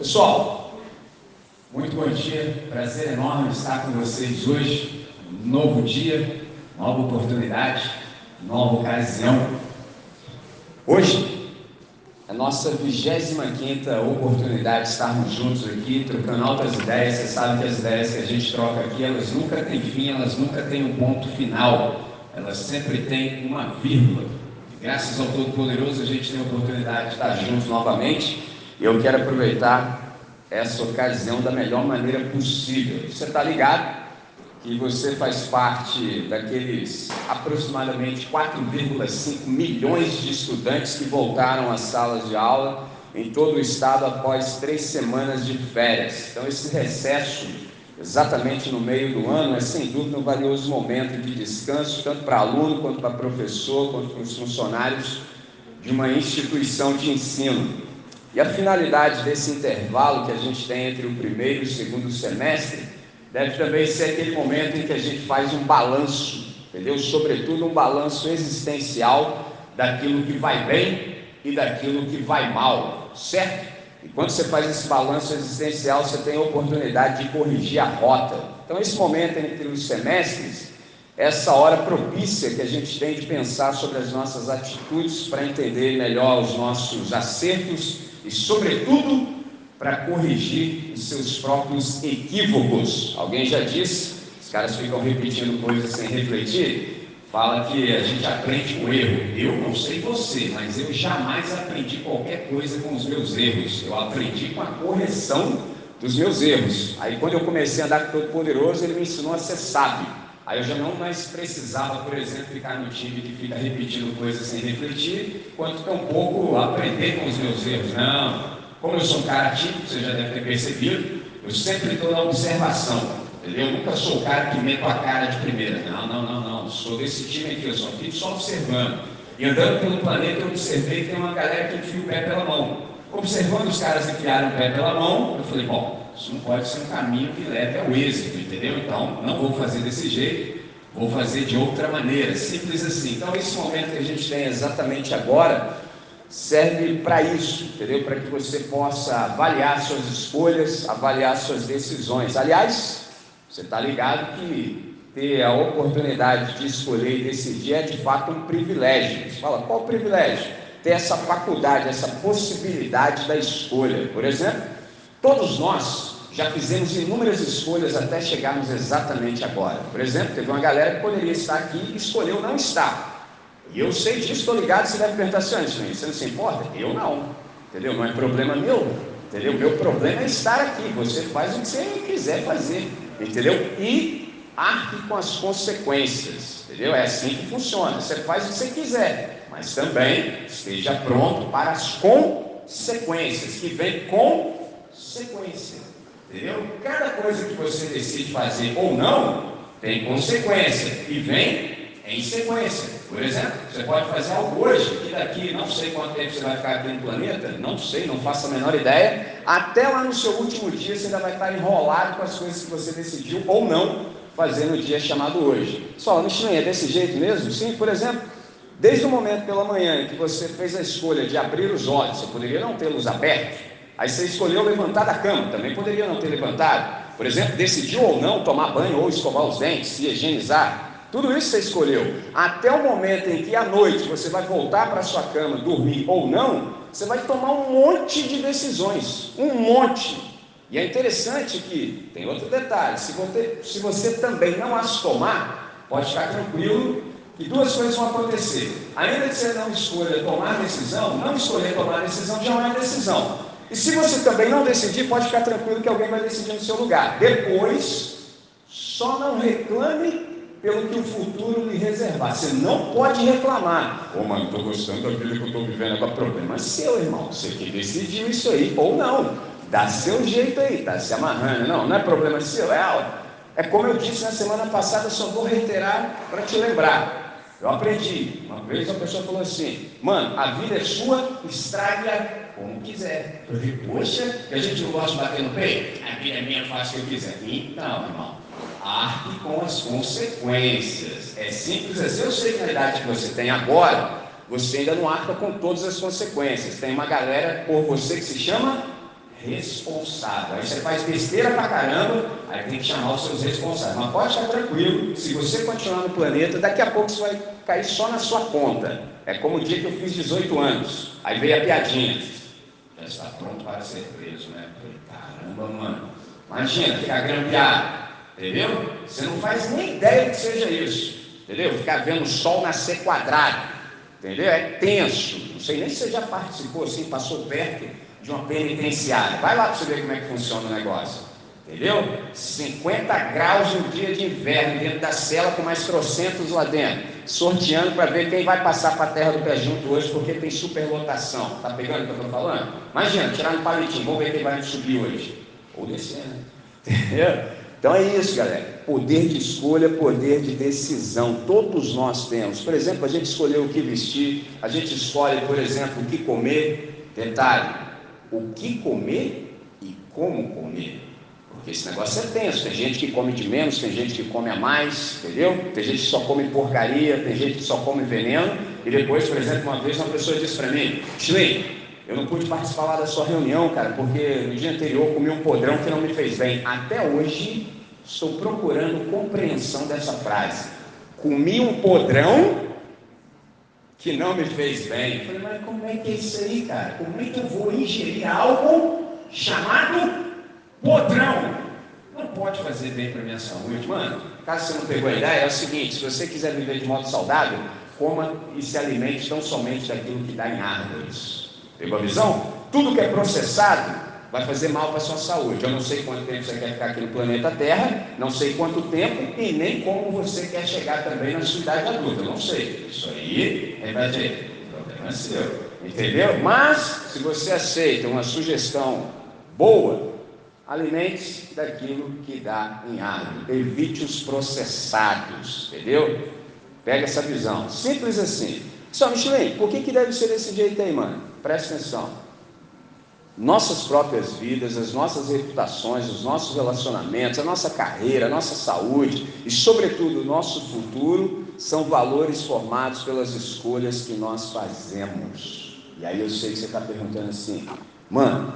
Pessoal, muito bom dia, prazer enorme estar com vocês hoje. Um novo dia, nova oportunidade, nova ocasião. Hoje, a nossa 25 oportunidade de estarmos juntos aqui, trocando altas ideias. Você sabe que as ideias que a gente troca aqui, elas nunca têm fim, elas nunca têm um ponto final, elas sempre têm uma vírgula. Graças ao Todo-Poderoso, a gente tem a oportunidade de estar juntos novamente. E eu quero aproveitar essa ocasião da melhor maneira possível. Você está ligado que você faz parte daqueles aproximadamente 4,5 milhões de estudantes que voltaram às salas de aula em todo o estado após três semanas de férias. Então, esse recesso, exatamente no meio do ano, é sem dúvida um valioso momento de descanso, tanto para aluno, quanto para professor, quanto para os funcionários de uma instituição de ensino. E a finalidade desse intervalo que a gente tem entre o primeiro e o segundo semestre deve também ser aquele momento em que a gente faz um balanço, entendeu? Sobretudo um balanço existencial daquilo que vai bem e daquilo que vai mal, certo? E quando você faz esse balanço existencial, você tem a oportunidade de corrigir a rota. Então, esse momento entre os semestres, essa hora propícia que a gente tem de pensar sobre as nossas atitudes para entender melhor os nossos acertos e, sobretudo, para corrigir os seus próprios equívocos. Alguém já disse, os caras ficam repetindo coisas sem refletir. Fala que a gente aprende com erro. Eu não sei você, mas eu jamais aprendi qualquer coisa com os meus erros. Eu aprendi com a correção dos meus erros. Aí quando eu comecei a andar com o Todo-Poderoso, ele me ensinou a ser sábio. Aí eu já não mais precisava, por exemplo, ficar no time que fica repetindo coisas sem refletir, quanto tampouco aprender com os meus erros. Não. Como eu sou um cara típico, você já deve ter percebido, eu sempre estou na observação. Entendeu? Eu nunca sou o cara que meto a cara de primeira. Não, não, não, não. Sou desse time aqui, eu só fico só observando. E andando pelo planeta, eu observei que tem uma galera que enfia o pé pela mão. Observando os caras que enfiaram o pé pela mão, eu falei, bom, isso não pode ser um caminho que leve ao êxito, entendeu? Então, não vou fazer desse jeito, vou fazer de outra maneira, simples assim. Então, esse momento que a gente tem exatamente agora serve para isso, entendeu? Para que você possa avaliar suas escolhas, avaliar suas decisões. Aliás, você está ligado que ter a oportunidade de escolher e decidir é de fato um privilégio. Você fala, qual privilégio? Ter essa faculdade, essa possibilidade da escolha. Por exemplo, Todos nós já fizemos inúmeras escolhas até chegarmos exatamente agora. Por exemplo, teve uma galera que poderia estar aqui e escolheu não estar. E eu sei disso, estou ligado, você deve perguntar assim, você não se importa? Eu não. Entendeu? Não é problema meu. Entendeu? Meu problema é estar aqui. Você faz o que você quiser fazer. Entendeu? E arque com as consequências. Entendeu? É assim que funciona. Você faz o que você quiser. Mas também esteja pronto para as consequências que vêm com sequência. Entendeu? Cada coisa que você decide fazer ou não tem consequência e vem em sequência. Por exemplo, você pode fazer algo hoje e daqui não sei quanto tempo você vai ficar aqui no planeta, não sei, não faço a menor ideia. Até lá no seu último dia você ainda vai estar enrolado com as coisas que você decidiu ou não fazer no dia chamado hoje. Só, Michelin, é desse jeito mesmo? Sim, por exemplo, desde o momento pela manhã em que você fez a escolha de abrir os olhos, você poderia não tê-los abertos, Aí você escolheu levantar da cama, também poderia não ter levantado. Por exemplo, decidiu ou não tomar banho ou escovar os dentes, se higienizar. Tudo isso você escolheu. Até o momento em que à noite você vai voltar para sua cama, dormir ou não, você vai tomar um monte de decisões. Um monte. E é interessante que, tem outro detalhe, se você, se você também não as tomar, pode ficar tranquilo que duas coisas vão acontecer. Ainda que você não escolha tomar decisão, não escolher tomar decisão já é uma decisão. E se você também não decidir, pode ficar tranquilo que alguém vai decidir no seu lugar. Depois, só não reclame pelo que o futuro lhe reservar. Você não pode reclamar. Ô, oh, mano, estou gostando da vida que eu estou vivendo. Agora, problema é seu, irmão. Você que decidiu isso aí, ou não. Dá seu jeito aí, tá se amarrando. Não, não é problema seu. É, é como eu disse na semana passada, só vou reiterar para te lembrar. Eu aprendi. Uma vez a pessoa falou assim: Mano, a vida é sua, estrague-a como quiser. Eu digo, poxa, a gente não gosta de bater no peito? A minha, faço o que eu quiser. Então, irmão, arque com as consequências. É simples assim. Eu sei que na idade que você tem agora, você ainda não arca com todas as consequências. Tem uma galera por você que se chama responsável. Aí você faz besteira pra caramba, aí tem que chamar os seus responsáveis. Mas pode ficar tranquilo, se você continuar no planeta, daqui a pouco você vai cair só na sua conta. É como o dia que eu fiz 18 anos. Aí veio a piadinha. Está pronto para ser preso, né? caramba, mano. Imagina, ficar grampeado. Entendeu? Você não faz nem ideia que seja isso. Entendeu? Ficar vendo o sol nascer quadrado. Entendeu? É tenso. Não sei nem se você já participou assim, passou perto de uma penitenciária. Vai lá para você ver como é que funciona o negócio. Entendeu? 50 graus no dia de inverno, dentro da cela com mais trocentos lá dentro. Sorteando para ver quem vai passar para a terra do pé junto hoje, porque tem superlotação. Tá pegando o que eu estou falando? Imagina, tirar no palitinho, vamos ver quem vai subir hoje. Ou descer, né? Entendeu? Então é isso, galera. Poder de escolha, poder de decisão. Todos nós temos. Por exemplo, a gente escolheu o que vestir, a gente escolhe, por exemplo, o que comer. Detalhe: o que comer e como comer. Esse negócio é tenso. Tem gente que come de menos, tem gente que come a mais, entendeu? Tem gente que só come porcaria, tem gente que só come veneno. E depois, por exemplo, uma vez uma pessoa disse para mim: Chile, eu não pude participar da sua reunião, cara, porque no dia anterior comi um podrão que não me fez bem. Até hoje estou procurando compreensão dessa frase. Comi um podrão que não me fez bem. Eu falei, mas como é que é isso aí, cara? Como é que eu vou ingerir algo chamado podrão? Não pode fazer bem para a minha saúde, mano. Caso você não pegou a ideia, é o seguinte: se você quiser viver de modo saudável, coma e se alimente tão somente daquilo que dá em árvores. Pegou a visão? Tudo que é processado vai fazer mal para a sua saúde. Eu não sei quanto tempo você quer ficar aqui no planeta Terra, não sei quanto tempo e nem como você quer chegar também na sua idade adulta. Não sei. Isso aí é o problema é seu. Entendeu? Mas, se você aceita uma sugestão boa, alimente-se daquilo que dá em árvore. Evite os processados. Entendeu? Pega essa visão. Simples assim. Só, Michelin, por que, que deve ser desse jeito aí, mano? Presta atenção nossas próprias vidas, as nossas reputações, os nossos relacionamentos, a nossa carreira, a nossa saúde e, sobretudo, o nosso futuro são valores formados pelas escolhas que nós fazemos. E aí eu sei que você está perguntando assim, mano,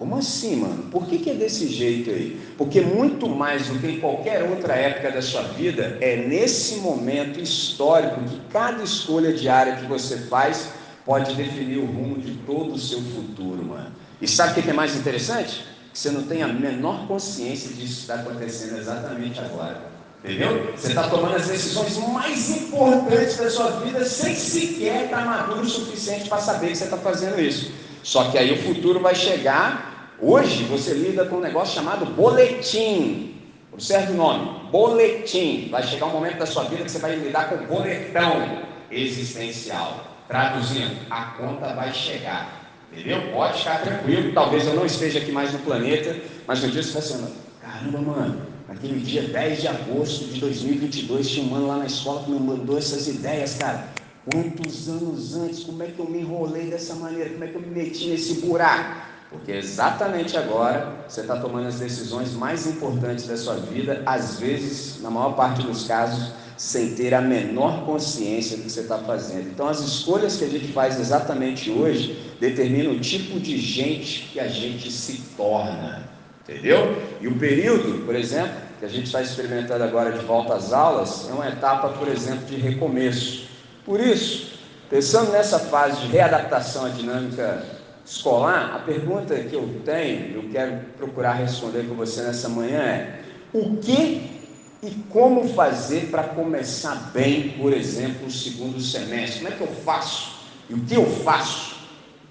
como assim, mano? Por que, que é desse jeito aí? Porque muito mais do que em qualquer outra época da sua vida, é nesse momento histórico que cada escolha diária que você faz pode definir o rumo de todo o seu futuro, mano. E sabe o que é mais interessante? Que você não tem a menor consciência disso que está acontecendo exatamente agora. Entendeu? Você está tomando as decisões mais importantes da sua vida sem sequer estar maduro o suficiente para saber que você está fazendo isso. Só que aí o futuro vai chegar. Hoje você lida com um negócio chamado boletim. Observe o nome: boletim. Vai chegar um momento da sua vida que você vai lidar com boletão existencial. Traduzindo, a conta vai chegar. Entendeu? Pode ficar tranquilo. Talvez eu não esteja aqui mais no planeta, mas no dia você vai pensando: caramba, mano, aquele dia 10 de agosto de 2022, tinha um mano lá na escola que me mandou essas ideias, cara. Quantos anos antes, como é que eu me enrolei dessa maneira? Como é que eu me meti nesse buraco? Porque exatamente agora você está tomando as decisões mais importantes da sua vida, às vezes, na maior parte dos casos, sem ter a menor consciência do que você está fazendo. Então, as escolhas que a gente faz exatamente hoje determinam o tipo de gente que a gente se torna. Entendeu? E o período, por exemplo, que a gente está experimentando agora de volta às aulas, é uma etapa, por exemplo, de recomeço. Por isso, pensando nessa fase de readaptação à dinâmica escolar, a pergunta que eu tenho, eu quero procurar responder com você nessa manhã é: o que e como fazer para começar bem, por exemplo, o segundo semestre? Como é que eu faço? E o que eu faço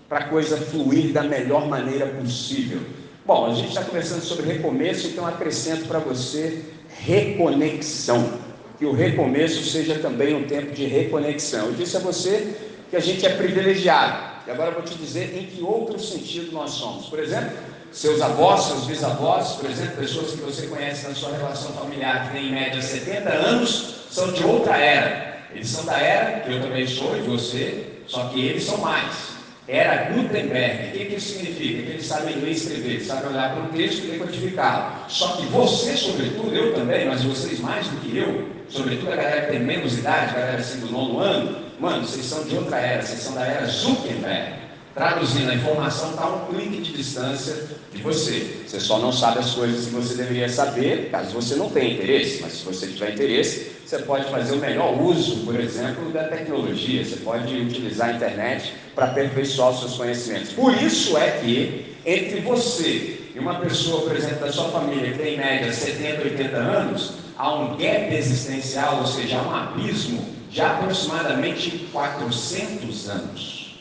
para a coisa fluir da melhor maneira possível? Bom, a gente está conversando sobre recomeço, então acrescento para você reconexão. Que o recomeço seja também um tempo de reconexão. Eu disse a você que a gente é privilegiado. E agora eu vou te dizer em que outro sentido nós somos. Por exemplo, seus avós, seus bisavós, por exemplo, pessoas que você conhece na sua relação familiar, que tem em média 70 anos, são de outra era. Eles são da era que eu também sou e você, só que eles são mais. Era Gutenberg. O que, que isso significa? Que eles sabem ler e escrever, sabem olhar para um texto e decodificá-lo. Só que você, sobretudo, eu também, mas vocês mais do que eu, sobretudo a galera que tem menos idade, a galera assim do nono ano, mano, vocês são de outra era, vocês são da era Zuckerberg. Traduzindo, a informação está a um clique de distância de você. Você só não sabe as coisas que você deveria saber, caso você não tenha interesse. Mas se você tiver interesse, você pode fazer o melhor uso, por exemplo, da tecnologia. Você pode utilizar a internet para aperfeiçoar os seus conhecimentos. Por isso é que entre você e uma pessoa, por exemplo, da sua família que tem em média 70, 80 anos, há um gap existencial, ou seja, há um abismo de aproximadamente 400 anos.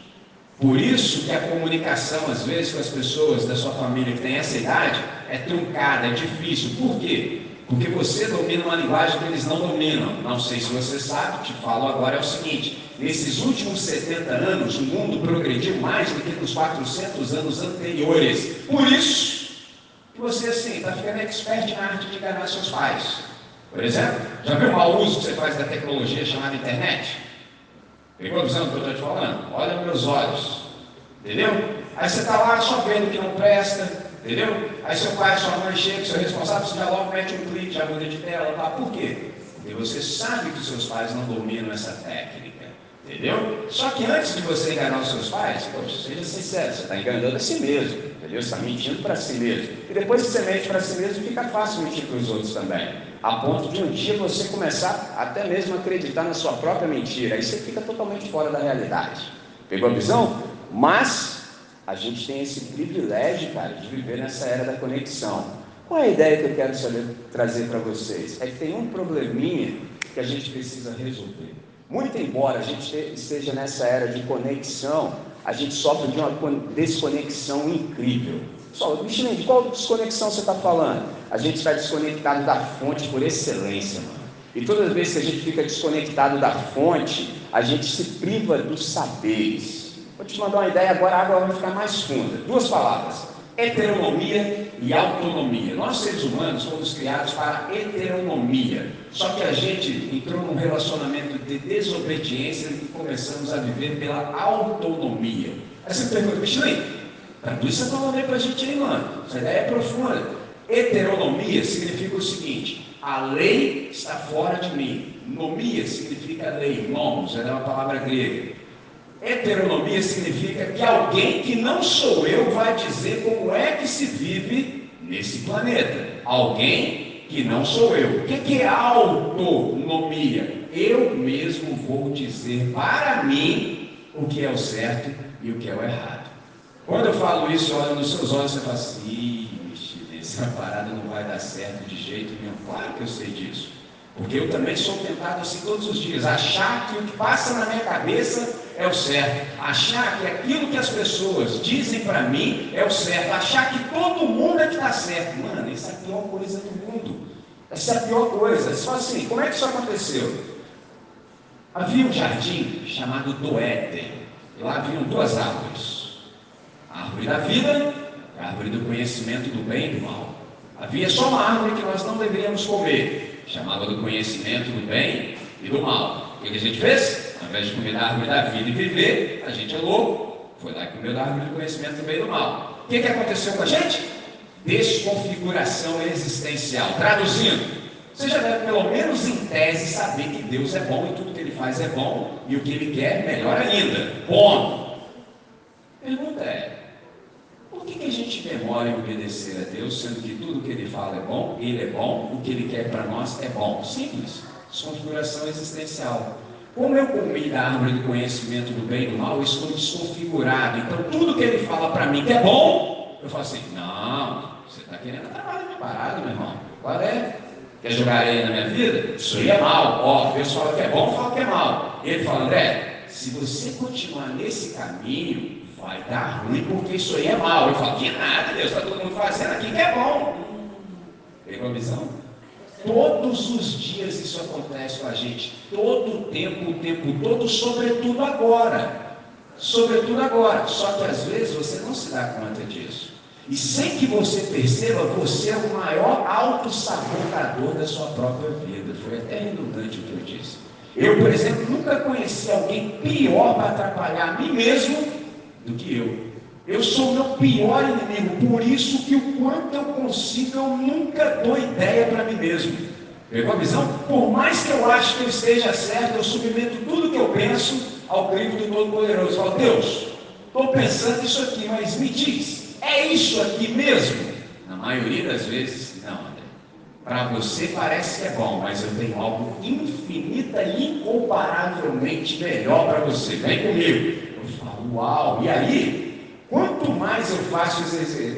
Por isso que a comunicação, às vezes, com as pessoas da sua família que tem essa idade é truncada, é difícil. Por quê? Porque você domina uma linguagem que eles não dominam. Não sei se você sabe, te falo agora é o seguinte: nesses últimos 70 anos, o mundo progrediu mais do que nos 400 anos anteriores. Por isso que você, assim, está ficando expert na arte de enganar seus pais. Por exemplo, já viu o mau uso que você faz da tecnologia chamada internet? Pegou a visão do que eu estou te falando? Olha meus olhos. Entendeu? Aí você está lá só vendo que não presta, entendeu? Aí seu pai, sua mãe chega, seu responsável, você já logo mete um clique, já muda de tela, tá? Por quê? Porque você sabe que seus pais não dominam essa técnica. Entendeu? Só que antes de você enganar os seus pais, poxa, seja sincero, você está enganando a si mesmo, entendeu? Você está mentindo para si mesmo. E depois que você mente para si mesmo, fica fácil mentir para os outros também. A ponto de um dia você começar até mesmo a acreditar na sua própria mentira. Aí você fica totalmente fora da realidade. Pegou a visão? Mas a gente tem esse privilégio, cara, de viver nessa era da conexão. Qual é a ideia que eu quero saber, trazer para vocês? É que tem um probleminha que a gente precisa resolver. Muito embora a gente esteja nessa era de conexão, a gente sofre de uma desconexão incrível. Só, Michelin, de qual desconexão você está falando? A gente está desconectado da fonte por excelência, mano. E todas as vezes que a gente fica desconectado da fonte, a gente se priva dos saberes. Vou te mandar uma ideia, agora a água vai ficar mais funda. Duas palavras: heteronomia e autonomia. Nós, seres humanos, fomos criados para heteronomia. Só que a gente entrou num relacionamento de desobediência e começamos a viver pela autonomia. Aí você pergunta, Michelin, traduz essa palavra para a gente aí, mano. Essa ideia é profunda. Heteronomia significa o seguinte: a lei está fora de mim. Nomia significa lei, nomos, é uma palavra grega. Heteronomia significa que alguém que não sou eu vai dizer como é que se vive nesse planeta. Alguém que não sou eu. O que é autonomia? Eu mesmo vou dizer para mim o que é o certo e o que é o errado. Quando eu falo isso, olha nos seus olhos e fala assim, essa parada não vai dar certo de jeito nenhum. Claro que eu sei disso. Porque eu também sou tentado assim todos os dias, achar que o que passa na minha cabeça é o certo, achar que aquilo que as pessoas dizem para mim é o certo, achar que todo mundo é que está certo. Mano, isso é a pior coisa do mundo. Essa é a pior coisa. Só assim, como é que isso aconteceu? Havia um jardim chamado do Éden. Lá haviam duas árvores. Árvore da vida árvore do conhecimento do bem e do mal. Havia só uma árvore que nós não deveríamos comer chamava do conhecimento do bem e do mal. O que a gente fez? Ao invés de comer da árvore da vida e viver, a gente é louco, foi lá e comeu da árvore do conhecimento do bem e do mal. O que, que aconteceu com a gente? Desconfiguração existencial. Traduzindo, você já deve, pelo menos em tese, saber que Deus é bom e tudo que ele faz é bom e o que ele quer, melhor ainda. Ponto. Pergunta é: por que, que a gente demora em obedecer a Deus, sendo que tudo que Ele fala é bom, Ele é bom, o que Ele quer para nós é bom? Simples. Desconfiguração existencial. Como eu comi da árvore do conhecimento do bem e do mal, eu estou desconfigurado. Então, tudo que Ele fala para mim que é bom, eu falo assim: não, você está querendo atrapalhar minha parada, meu irmão. Qual é? Quer jogar areia na minha vida? Isso aí é mal. Ó, Deus fala que é bom, fala que é mal. Ele fala, André, se você continuar nesse caminho, vai dar ruim porque isso aí é mal. Eu falo, que nada, Deus, está todo mundo fazendo aqui que é bom. Pegou a visão? Todos os dias isso acontece com a gente, todo o tempo, o tempo todo, sobretudo agora. Sobretudo agora. Só que às vezes você não se dá conta disso. E sem que você perceba, você é o maior autossabotador da sua própria vida. Foi até redundante o que eu disse. Eu, por exemplo, nunca conheci alguém pior para atrapalhar a mim mesmo do que eu. Eu sou o meu pior inimigo, por isso que o quanto eu consigo, eu nunca dou ideia para mim mesmo. Pegou a visão? Por mais que eu ache que eu esteja certo, eu submeto tudo que eu penso ao crivo do Todo-Poderoso. Falo, Deus, estou pensando isso aqui, mas me diz, é isso aqui mesmo? Na maioria das vezes, não, André. Para você parece que é bom, mas eu tenho algo infinita e incomparavelmente melhor para você. Vem comigo. E aí, quanto mais eu faço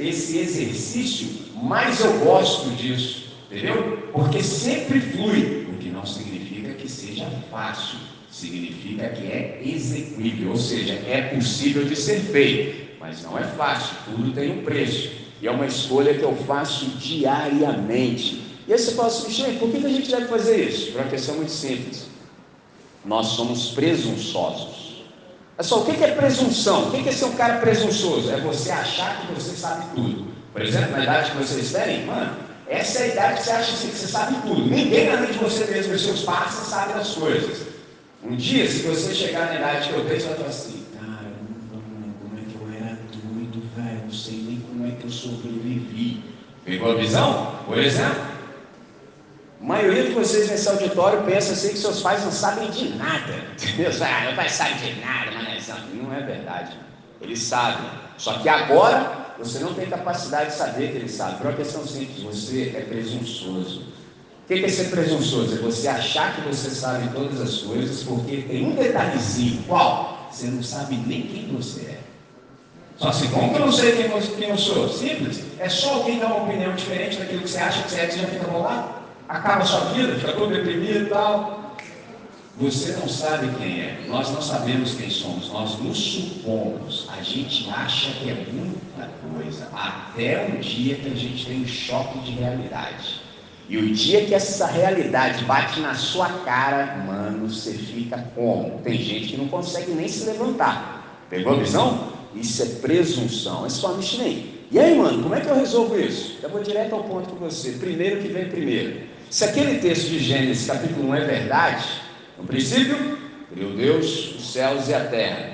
esse exercício, mais eu gosto disso. Entendeu? Porque sempre flui, o que não significa que seja fácil, significa que é execuível, ou seja, é possível de ser feito, mas não é fácil, tudo tem um preço. E é uma escolha que eu faço diariamente. E aí você fala assim, gente, por que a gente deve fazer isso? Por uma questão muito simples. Nós somos presunçosos. É só, o que é presunção? O que é ser um cara presunçoso? É você achar que você sabe tudo. Por exemplo, na idade que vocês têm, mano, essa é a idade que você acha que você sabe tudo. Ninguém além de você mesmo e seus pais sabe das coisas. Um dia, se você chegar na idade que eu tenho, você vai falar assim, cara, como é que eu era doido, velho, não sei nem como é que eu sobrevivi. Pegou a visão? Por exemplo? A maioria de vocês nesse auditório pensa assim que seus pais não sabem de nada. Entendeu? Ah, meu pai sabe de nada, mas não é verdade. Eles sabem. Só que agora você não tem capacidade de saber que ele sabe. Por uma questão simples, você é presunçoso. O que é ser presunçoso? É você achar que você sabe todas as coisas, porque tem um detalhezinho. Qual? Você não sabe nem quem você é. Só assim, como que eu não sei quem, eu sou? Simples. É só alguém dar uma opinião diferente daquilo que você acha que você é, que já fica bolado. Acaba a sua vida, fica todo deprimido e tal. Você não sabe quem é, nós não sabemos quem somos, nós nos supomos, a gente acha que é muita coisa, até um dia que a gente tem um choque de realidade. E o dia que essa realidade bate na sua cara, mano, você fica como? Tem gente que não consegue nem se levantar. Pegou a visão? Isso é presunção. É só Michelin. E aí, mano, como é que eu resolvo isso? Eu vou direto ao ponto com você. Primeiro que vem primeiro. Se aquele texto de Gênesis capítulo 1 é verdade, no princípio, criou Deus os céus e a terra.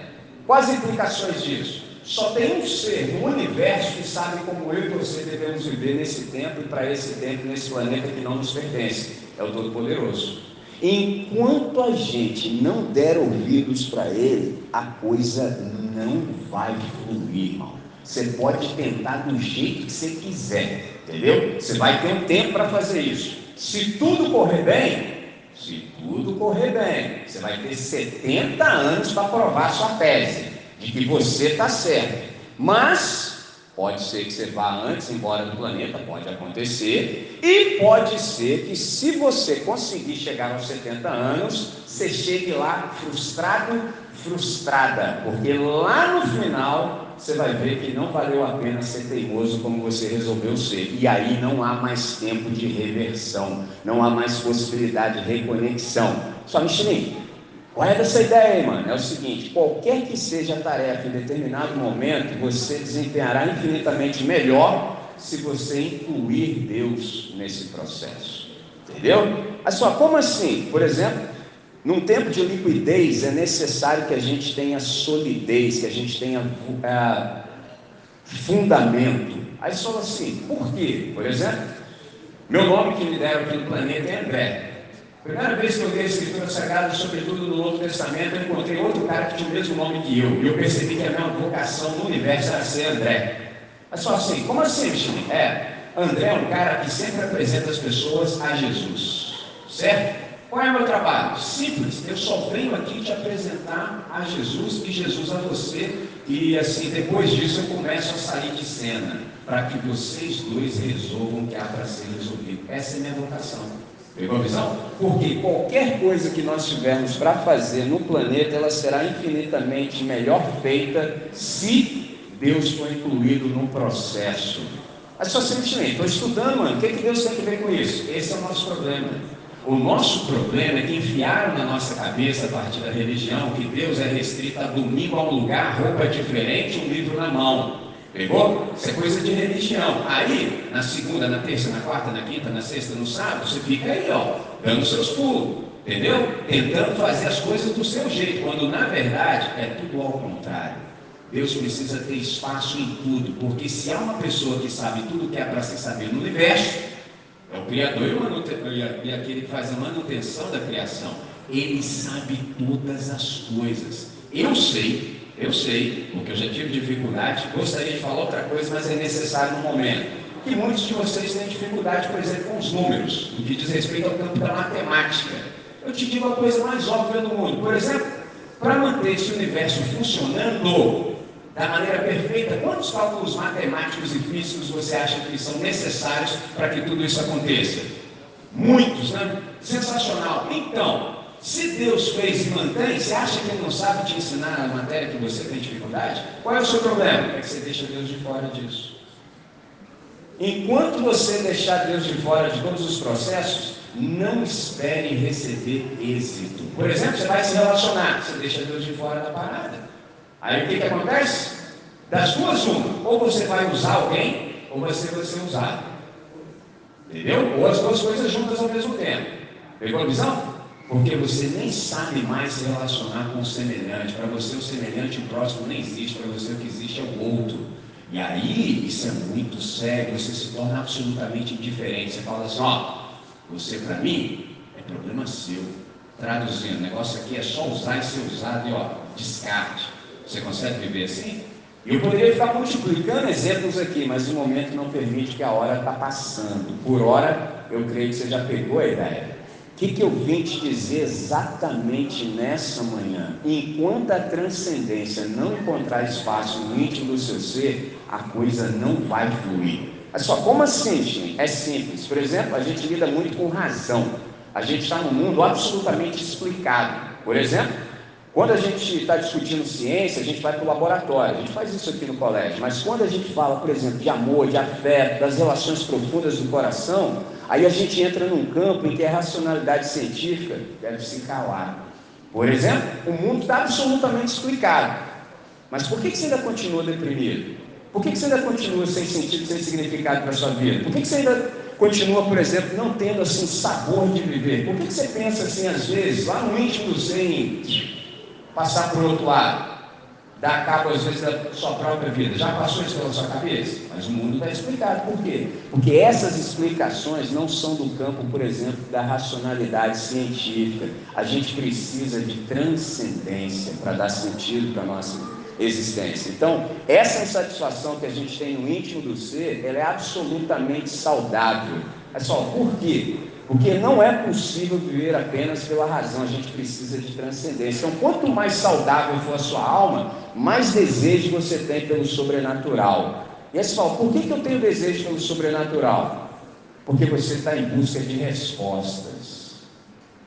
Quais as implicações disso? Só tem um ser no universo que sabe como eu e você devemos viver nesse tempo e para esse tempo, nesse planeta que não nos pertence. É o Todo-Poderoso. Enquanto a gente não der ouvidos para Ele, a coisa não vai fluir, irmão. Você pode tentar do jeito que você quiser, entendeu? Você vai ter um tempo para fazer isso. Se tudo correr bem, se tudo correr bem, você vai ter 70 anos para provar sua tese de que você está certo. Mas pode ser que você vá antes embora do planeta, pode acontecer, e pode ser que se você conseguir chegar aos 70 anos, você chegue lá frustrado, frustrada, porque lá no final você vai ver que não valeu a pena ser teimoso como você resolveu ser. E aí não há mais tempo de reversão, não há mais possibilidade de reconexão. Só Michelin, qual é dessa ideia aí, mano? É o seguinte: qualquer que seja a tarefa em determinado momento, você desempenhará infinitamente melhor se você incluir Deus nesse processo. Entendeu? Mas só, como assim? Por exemplo, num tempo de liquidez é necessário que a gente tenha solidez, que a gente tenha é, fundamento. Aí só assim, por quê? Por exemplo, meu nome que me deram aqui no planeta é André. Primeira vez que eu dei a escritura sagrada, sobretudo no Novo Testamento, eu encontrei outro cara que tinha o mesmo nome que eu. E eu percebi que a minha vocação no universo era ser André. Mas só assim, como assim, Michele? É, André é um cara que sempre apresenta as pessoas a Jesus. Certo? Qual é o meu trabalho? Simples, eu só venho aqui te apresentar a Jesus e Jesus a você, e assim, depois disso eu começo a sair de cena, para que vocês dois resolvam o que há para ser resolvido. Essa é minha vocação. Pegou a visão? Porque qualquer coisa que nós tivermos para fazer no planeta, ela será infinitamente melhor feita se Deus for incluído no processo. Mas só simplesmente, estou estudando, mano, o que, que Deus tem a ver com isso? Esse é o nosso problema. O nosso problema é que enfiaram na nossa cabeça, a partir da religião, que Deus é restrito a domingo a um lugar, roupa diferente, um livro na mão. Pegou? Isso é coisa de religião. Aí, na segunda, na terça, na quarta, na quinta, na sexta, no sábado, você fica aí, ó, dando seus pulos. Entendeu? Tentando fazer as coisas do seu jeito, quando na verdade é tudo ao contrário. Deus precisa ter espaço em tudo, porque se há uma pessoa que sabe tudo que é para se saber no universo, é o Criador e, aquele que faz a manutenção da criação. Ele sabe todas as coisas. Eu sei Eu sei, porque eu já tive dificuldade, gostaria de falar outra coisa, mas é necessário no momento. Que muitos de vocês têm dificuldade, por exemplo, com os números, no que diz respeito ao campo da matemática. Eu te digo a coisa mais óbvia do mundo. Por exemplo, para manter esse universo funcionando da maneira perfeita, quantos cálculos matemáticos e físicos você acha que são necessários para que tudo isso aconteça? Muitos, né? Sensacional. Então, se Deus fez e mantém, você acha que Ele não sabe te ensinar a matéria que você tem dificuldade? Qual é o seu problema? É que você deixa Deus de fora disso. Enquanto você deixar Deus de fora de todos os processos, não espere receber êxito. Por exemplo, você vai se relacionar, você deixa Deus de fora da parada. Aí o que, que acontece? Das duas, uma. Ou você vai usar alguém, ou você vai ser usado. Entendeu? Ou as duas coisas juntas ao mesmo tempo. Pegou a visão? Porque você nem sabe mais se relacionar com o semelhante. Para você, o semelhante próximo nem existe. Para você, o que existe é o outro. E aí, isso é muito sério, você se torna absolutamente indiferente. Você fala assim: ó, você para mim é problema seu. Traduzindo, o negócio aqui é só usar e ser usado e ó, descarte. Você consegue viver assim? Eu poderia ficar multiplicando exemplos aqui, mas o momento não permite que a hora está passando. Por hora, eu creio que você já pegou a ideia. O que, que eu vim te dizer exatamente nessa manhã? Enquanto a transcendência não encontrar espaço no íntimo do seu ser, a coisa não vai fluir. Mas só, como assim, gente? É simples. Por exemplo, a gente lida muito com razão. A gente está num mundo absolutamente explicado. Por exemplo, quando a gente está discutindo ciência, a gente vai para o laboratório. A gente faz isso aqui no colégio. Mas quando a gente fala, por exemplo, de amor, de afeto, das relações profundas do coração, Aí a gente entra num campo em que a racionalidade científica deve se calar. Por exemplo, o mundo está absolutamente explicado. Mas por que você ainda continua deprimido? Por que você ainda continua sem sentido, sem significado para a sua vida? Por que você ainda continua, por exemplo, não tendo assim sabor de viver? Por que você pensa assim, às vezes, lá no íntimo sem passar por outro lado? dar cabo às vezes da sua própria vida. Já passou isso pela sua cabeça? Mas o mundo está explicado. Por quê? Porque essas explicações não são do campo, por exemplo, da racionalidade científica. A gente precisa de transcendência para dar sentido para a nossa existência. Então, essa insatisfação que a gente tem no íntimo do ser, ela é absolutamente saudável. É só, por quê? Porque não é possível viver apenas pela razão, a gente precisa de transcendência. Então, quanto mais saudável for a sua alma, mais desejo você tem pelo sobrenatural. E aí você fala, por que, que eu tenho desejo pelo sobrenatural? Porque você está em busca de respostas.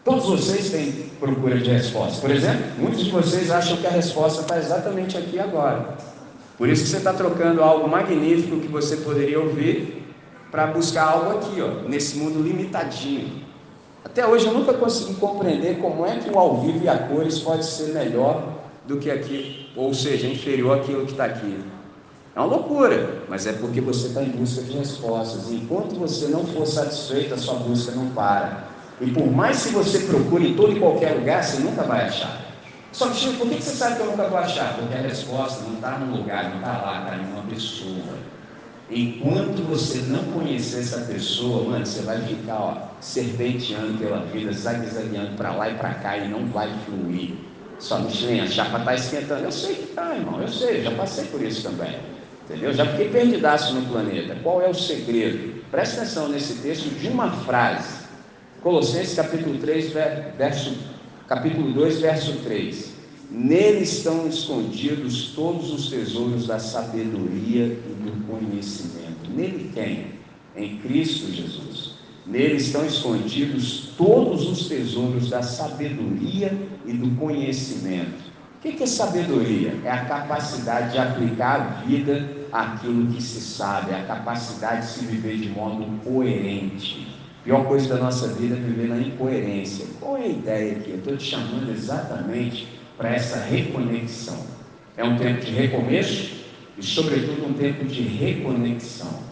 Todos vocês têm procura de respostas. Por exemplo, muitos de vocês acham que a resposta está exatamente aqui agora. Por isso que você está trocando algo magnífico que você poderia ouvir para buscar algo aqui, ó, nesse mundo limitadinho. Até hoje eu nunca consegui compreender como é que o ao vivo e a cores pode ser melhor do que aqui, ou seja, inferior àquilo que está aqui. É uma loucura, mas é porque você está em busca de respostas. E enquanto você não for satisfeito, a sua busca não para. E por mais que você procure em todo e qualquer lugar, você nunca vai achar. Só que, por que você sabe que eu nunca vou achar? Porque a resposta não está num lugar, não está lá, está em uma pessoa. Enquanto você não conhecer essa pessoa, mano, você vai ficar ó, serpenteando pela vida, zague-zagueando para lá e para cá e não vai fluir. Só Michelin, a chapa está esquentando. Eu sei que está, irmão, eu sei, já passei por isso também. Entendeu? Já fiquei perdidaço no planeta. Qual é o segredo? Presta atenção nesse texto de uma frase. Colossenses capítulo 3, verso, capítulo 2, verso 3. Nele estão escondidos todos os tesouros da sabedoria e do conhecimento. Nele quem? Em Cristo Jesus. Nele estão escondidos todos os tesouros da sabedoria e do conhecimento. O que é sabedoria? É a capacidade de aplicar a vida àquilo que se sabe, é a capacidade de se viver de modo coerente. A pior coisa da nossa vida é viver na incoerência. Qual é a ideia aqui? Eu estou te chamando exatamente para essa reconexão. É um tempo de recomeço e, sobretudo, um tempo de reconexão.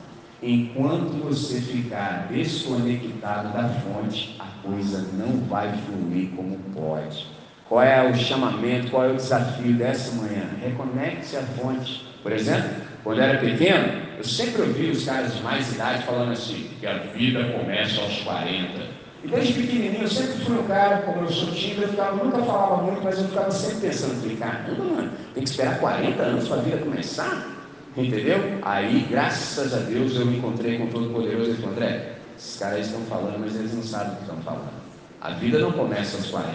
Enquanto você ficar desconectado da fonte, a coisa não vai fluir como pode. Qual é o chamamento, qual é o desafio dessa manhã? Reconecte-se à fonte. Por exemplo, quando eu era pequeno, eu sempre ouvi os caras de mais idade falando assim, que a vida começa aos 40. Desde pequenininho eu sempre fui um cara, como eu sou tímido, eu ficava, nunca falava muito, mas eu ficava sempre pensando, falei, caramba, mano, tem que esperar 40 anos para a vida começar? Entendeu? Aí, graças a Deus, eu me encontrei com o Todo-Poderoso e falei, André, esses caras estão falando, mas eles não sabem o que estão falando. A vida não começa aos 40.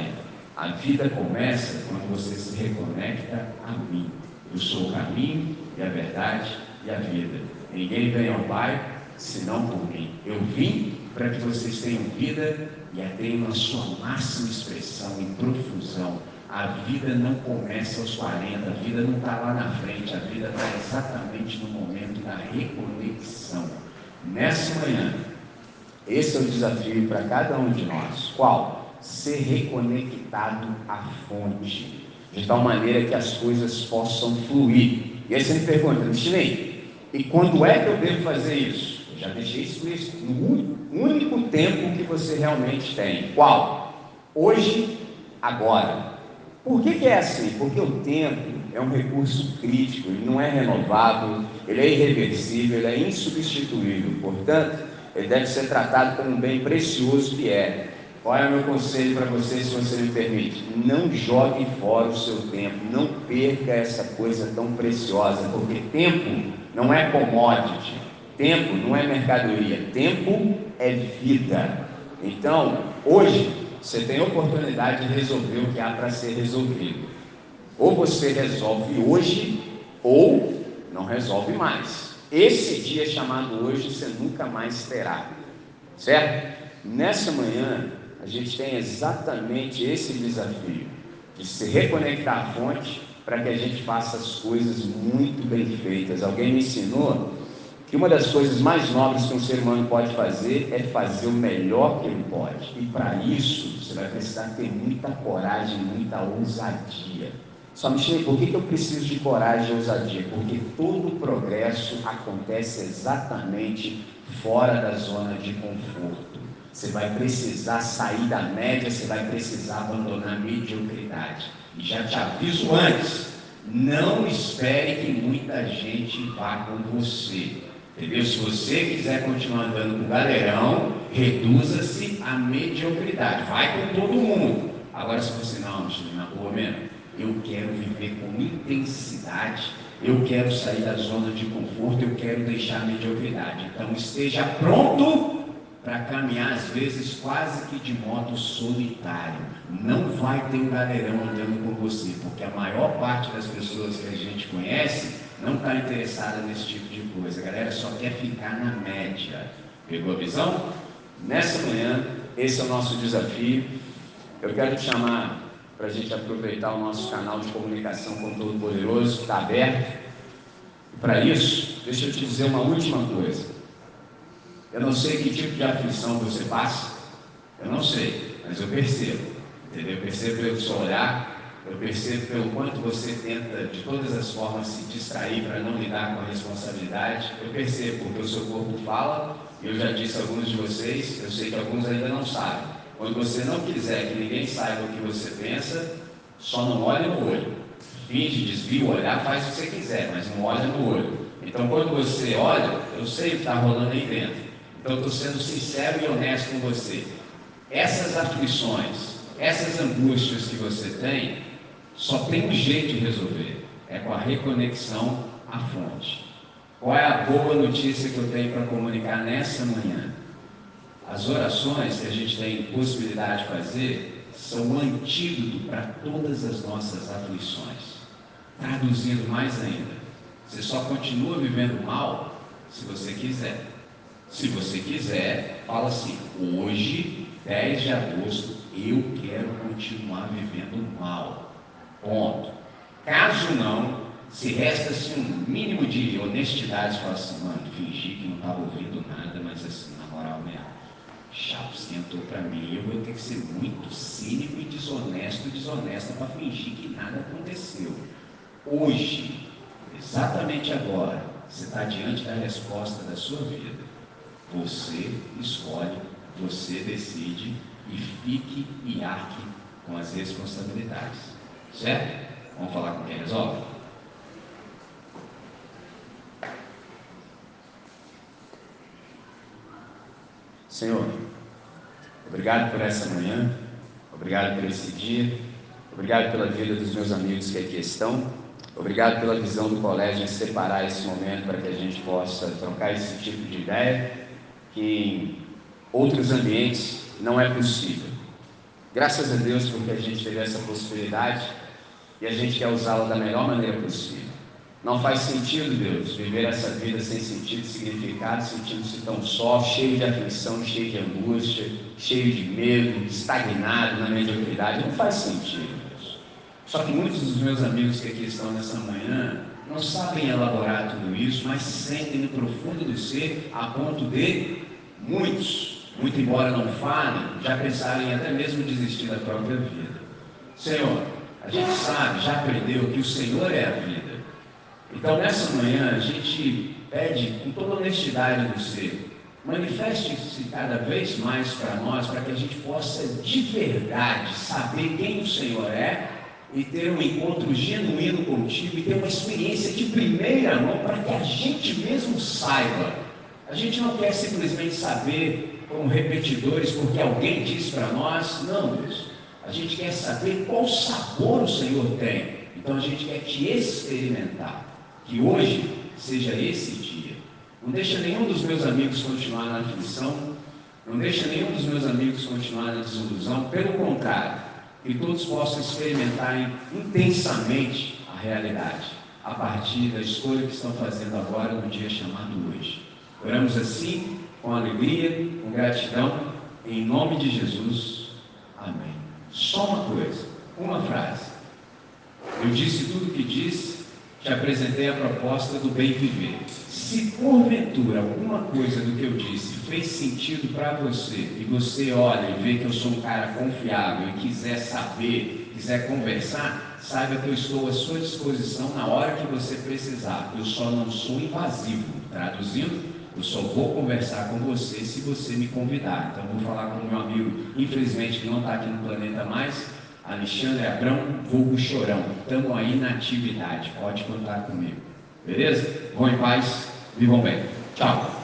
A vida começa quando você se reconecta a mim. Eu sou o caminho e a verdade e a vida. Ninguém vem ao Pai senão por mim. Eu vim para que vocês tenham vida e a tenham na sua máxima expressão, em profusão. A vida não começa aos 40, a vida não está lá na frente, a vida está exatamente no momento da reconexão. Nessa manhã, esse é o desafio para cada um de nós. Qual? Ser reconectado à fonte, de tal maneira que as coisas possam fluir. E aí você me pergunta, Mistinei, e quando é que eu devo fazer isso? Eu já deixei isso no único tempo que você realmente tem. Qual? Hoje, agora. Por que, que é assim? Porque o tempo é um recurso crítico, ele não é renovável, ele é irreversível, ele é insubstituível. Portanto, ele deve ser tratado como um bem precioso que é. Qual é o meu conselho para você, se você me permite? Não jogue fora o seu tempo, não perca essa coisa tão preciosa, porque tempo não é commodity, tempo não é mercadoria, tempo é vida. Então, hoje, você tem a oportunidade de resolver o que há para ser resolvido. Ou você resolve hoje, ou não resolve mais. Esse dia chamado hoje você nunca mais terá, certo? Nessa manhã, a gente tem exatamente esse desafio de se reconectar à fonte para que a gente faça as coisas muito bem feitas. Alguém me ensinou que uma das coisas mais nobres que um ser humano pode fazer é fazer o melhor que ele pode. E para isso, você vai precisar ter muita coragem, muita ousadia. Só me chega, por que, que eu preciso de coragem e ousadia? Porque todo progresso acontece exatamente fora da zona de conforto. Você vai precisar sair da média, você vai precisar abandonar a mediocridade. E já te aviso antes, não espere que muita gente vá com você. Entendeu? Se você quiser continuar andando com o galerão, reduza-se a mediocridade. Vai com todo mundo. Agora, se você não, na boa mesmo, eu quero viver com intensidade, eu quero sair da zona de conforto, eu quero deixar a mediocridade. Então esteja pronto para caminhar, às vezes quase que de modo solitário. Não vai ter um galerão andando com você, porque a maior parte das pessoas que a gente conhece não está interessada nesse tipo de coisa. A galera só quer ficar na média. Pegou a visão? Nessa manhã, esse é o nosso desafio. Eu quero te chamar para a gente aproveitar o nosso canal de comunicação com o Todo-Poderoso, que está aberto. Para isso, deixa eu te dizer uma última coisa. Eu não sei que tipo de aflição você passa, eu não sei, mas eu percebo. Entendeu? Eu percebo pelo seu olhar, eu percebo pelo quanto você tenta, de todas as formas, se distrair para não lidar com a responsabilidade. Eu percebo, porque o seu corpo fala, e eu já disse a alguns de vocês, eu sei que alguns ainda não sabem. Quando você não quiser que ninguém saiba o que você pensa, só não olhe no olho. Finge, desvia o olhar, faz o que você quiser, mas não olha no olho. Então, quando você olha, eu sei o que está rolando aí dentro. Então, estou sendo sincero e honesto com você. Essas aflições, essas angústias que você tem, só tem um jeito de resolver: é com a reconexão à fonte. Qual é a boa notícia que eu tenho para comunicar nessa manhã? As orações que a gente tem possibilidade de fazer são um antídoto para todas as nossas aflições. Traduzindo mais ainda, você só continua vivendo mal se você quiser. Se você quiser, fala assim: hoje, 10 de agosto, eu quero continuar vivendo mal. Ponto. Caso não, se resta-se um mínimo de honestidade, fala assim, mano, fingir que não estava ouvindo nada, mas assim, na moral mesmo Chapo esquentou para mim, eu vou ter que ser muito cínico e desonesto, desonesta para fingir que nada aconteceu. Hoje, exatamente agora, você está diante da resposta da sua vida. Você escolhe, você decide e fique e arque com as responsabilidades. Certo? Vamos falar com quem resolve? Senhor, Obrigado por essa manhã, obrigado por esse dia, obrigado pela vida dos meus amigos que aqui estão, obrigado pela visão do colégio em separar esse momento para que a gente possa trocar esse tipo de ideia, que em outros ambientes não é possível. Graças a Deus porque a gente teve essa possibilidade e a gente quer usá-la da melhor maneira possível. Não faz sentido, Deus, viver essa vida sem sentido, significado, sentindo-se tão só, cheio de aflição, cheio de angústia, cheio de medo, estagnado na mediocridade. Não faz sentido, Deus. Só que muitos dos meus amigos que aqui estão nessa manhã não sabem elaborar tudo isso, mas sentem no profundo do ser a ponto de muitos, muito embora não falem, já pensarem até mesmo desistir da própria vida. Senhor, a gente sabe, já aprendeu que o Senhor é a vida. Então, nessa manhã, a gente pede com toda honestidade do ser, manifeste-se cada vez mais para nós, para que a gente possa de verdade saber quem o Senhor é e ter um encontro genuíno contigo e ter uma experiência de primeira mão para que a gente mesmo saiba. A gente não quer simplesmente saber como repetidores porque alguém diz para nós, não, Deus. A gente quer saber qual sabor o Senhor tem. Então a gente quer te experimentar. Que hoje seja esse dia. Não deixa nenhum dos meus amigos continuar na aflição, não deixa nenhum dos meus amigos continuar na desilusão, pelo contrário, que todos possam experimentar intensamente a realidade, a partir da escolha que estão fazendo agora no dia chamado hoje. Oramos assim, com alegria, com gratidão, em nome de Jesus. Só uma coisa, uma frase. Eu disse tudo o que disse te apresentei a proposta do bem viver. Se porventura alguma coisa do que eu disse fez sentido para você e você olha e vê que eu sou um cara confiável e quiser saber, quiser conversar, saiba que eu estou à sua disposição na hora que você precisar. Eu só não sou invasivo. Traduzindo, eu só vou conversar com você se você me convidar. Então, vou falar com o meu amigo, infelizmente, que não está aqui no planeta mais, Alexandre Abrão, vulgo Chorão. Estamos aí na atividade, pode contar comigo. Beleza? Vão em paz, vivam bem. Tchau.